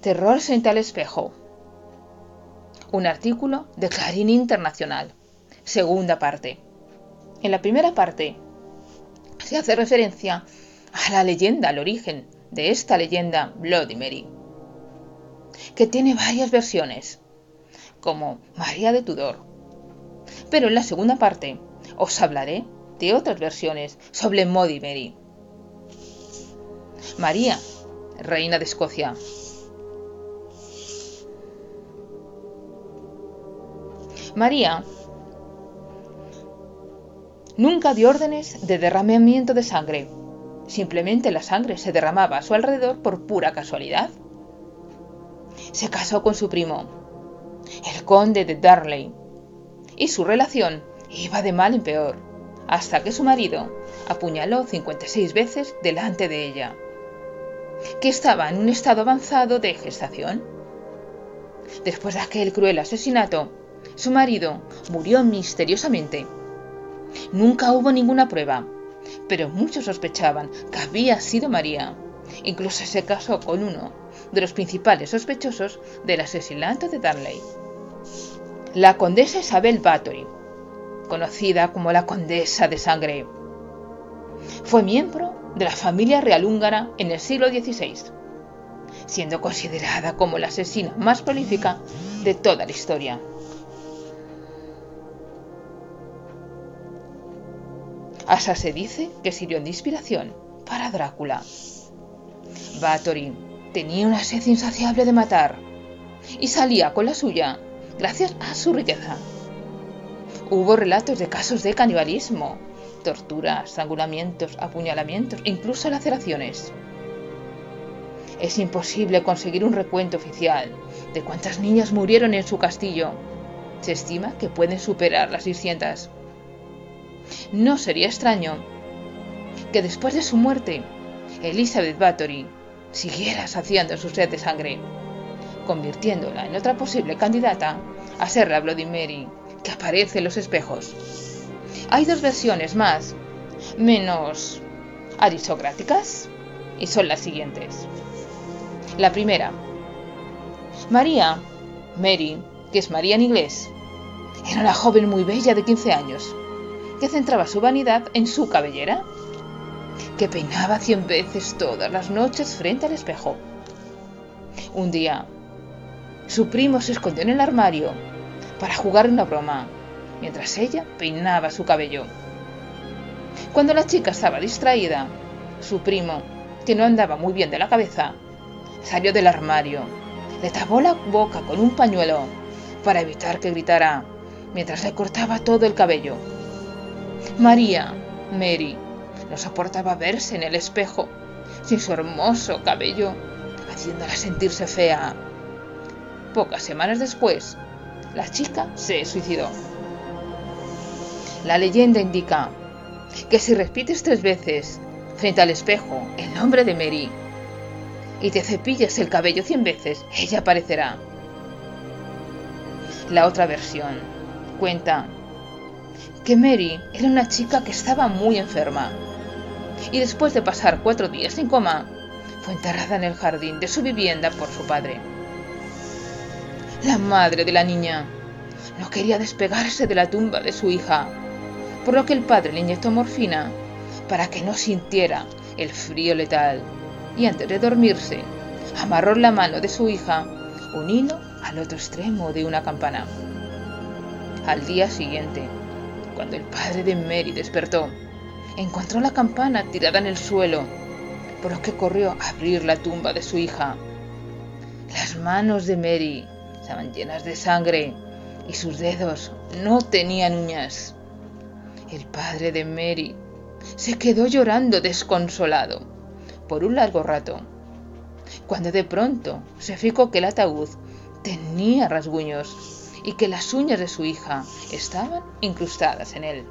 Terror frente al espejo. Un artículo de Clarín Internacional. Segunda parte. En la primera parte se hace referencia a la leyenda, al origen de esta leyenda Bloody Mary, que tiene varias versiones, como María de Tudor. Pero en la segunda parte os hablaré de otras versiones sobre Bloody Mary. María, reina de Escocia. María nunca dio órdenes de derramamiento de sangre. Simplemente la sangre se derramaba a su alrededor por pura casualidad. Se casó con su primo, el conde de Darley, y su relación iba de mal en peor, hasta que su marido apuñaló 56 veces delante de ella, que estaba en un estado avanzado de gestación. Después de aquel cruel asesinato, su marido murió misteriosamente. Nunca hubo ninguna prueba, pero muchos sospechaban que había sido María. Incluso se casó con uno de los principales sospechosos del asesinato de Darley. La condesa Isabel Bathory, conocida como la Condesa de Sangre, fue miembro de la familia real húngara en el siglo XVI, siendo considerada como la asesina más prolífica de toda la historia. Hasta se dice que sirvió de inspiración para Drácula. Bathory tenía una sed insaciable de matar y salía con la suya gracias a su riqueza. Hubo relatos de casos de canibalismo, torturas, estrangulamientos, apuñalamientos e incluso laceraciones. Es imposible conseguir un recuento oficial de cuántas niñas murieron en su castillo. Se estima que pueden superar las 600. No sería extraño que después de su muerte, Elizabeth Bathory siguiera saciando su sed de sangre, convirtiéndola en otra posible candidata a ser la Bloody Mary que aparece en los espejos. Hay dos versiones más, menos aristocráticas, y son las siguientes. La primera, María, Mary, que es María en inglés, era una joven muy bella de 15 años, que centraba su vanidad en su cabellera, que peinaba cien veces todas las noches frente al espejo. Un día, su primo se escondió en el armario para jugar una broma, mientras ella peinaba su cabello. Cuando la chica estaba distraída, su primo, que no andaba muy bien de la cabeza, salió del armario, le tapó la boca con un pañuelo para evitar que gritara mientras le cortaba todo el cabello. María, Mary, no soportaba verse en el espejo sin su hermoso cabello, haciéndola sentirse fea. Pocas semanas después, la chica se suicidó. La leyenda indica que si repites tres veces frente al espejo el nombre de Mary y te cepillas el cabello cien veces, ella aparecerá. La otra versión cuenta que Mary era una chica que estaba muy enferma y después de pasar cuatro días en coma, fue enterrada en el jardín de su vivienda por su padre. La madre de la niña no quería despegarse de la tumba de su hija, por lo que el padre le inyectó morfina para que no sintiera el frío letal y antes de dormirse amarró la mano de su hija un hilo al otro extremo de una campana. Al día siguiente, cuando el padre de Mary despertó, encontró la campana tirada en el suelo, por lo que corrió a abrir la tumba de su hija. Las manos de Mary estaban llenas de sangre y sus dedos no tenían uñas. El padre de Mary se quedó llorando desconsolado por un largo rato, cuando de pronto se fijó que el ataúd tenía rasguños y que las uñas de su hija estaban incrustadas en él.